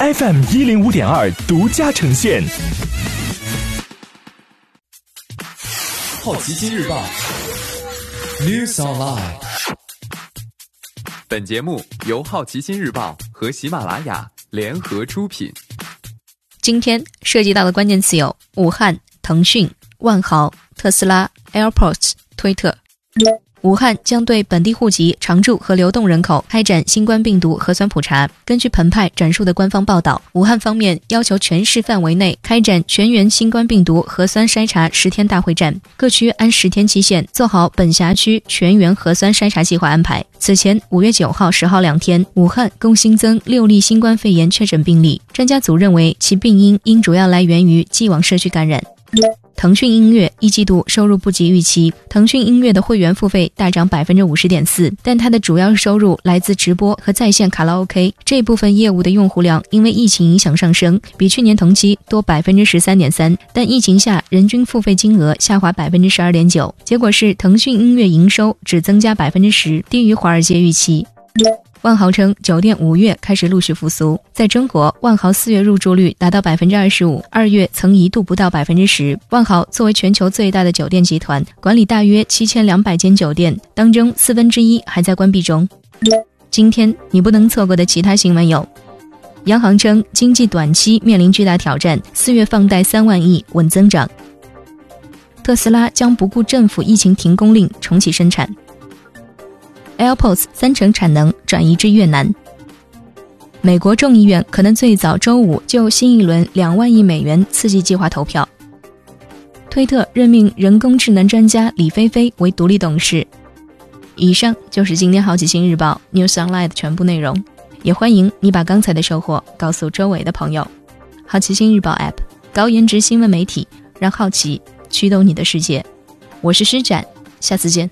FM 一零五点二独家呈现。好奇心日报，News Online。本节目由好奇心日报和喜马拉雅联合出品。今天涉及到的关键词有：武汉、腾讯、万豪、特斯拉、AirPods、推特。武汉将对本地户籍、常住和流动人口开展新冠病毒核酸普查。根据澎湃转述的官方报道，武汉方面要求全市范围内开展全员新冠病毒核酸筛查十天大会战，各区按十天期限做好本辖区全员核酸筛查计划安排。此前，五月九号、十号两天，武汉共新增六例新冠肺炎确诊病例，专家组认为其病因应主要来源于既往社区感染。腾讯音乐一季度收入不及预期，腾讯音乐的会员付费大涨百分之五十点四，但它的主要收入来自直播和在线卡拉 OK 这部分业务的用户量因为疫情影响上升，比去年同期多百分之十三点三，但疫情下人均付费金额下滑百分之十二点九，结果是腾讯音乐营收只增加百分之十，低于华尔街预期。万豪称，酒店五月开始陆续复苏。在中国，万豪四月入住率达到百分之二十五，二月曾一度不到百分之十。万豪作为全球最大的酒店集团，管理大约七千两百间酒店，当中四分之一还在关闭中。今天你不能错过的其他新闻有：央行称经济短期面临巨大挑战，四月放贷三万亿稳增长；特斯拉将不顾政府疫情停工令重启生产。AirPods 三成产能转移至越南。美国众议院可能最早周五就新一轮两万亿美元刺激计划投票。推特任命人工智能专家李飞飞为独立董事。以上就是今天好奇心日报 News Online 的全部内容，也欢迎你把刚才的收获告诉周围的朋友。好奇心日报 App，高颜值新闻媒体，让好奇驱动你的世界。我是施展，下次见。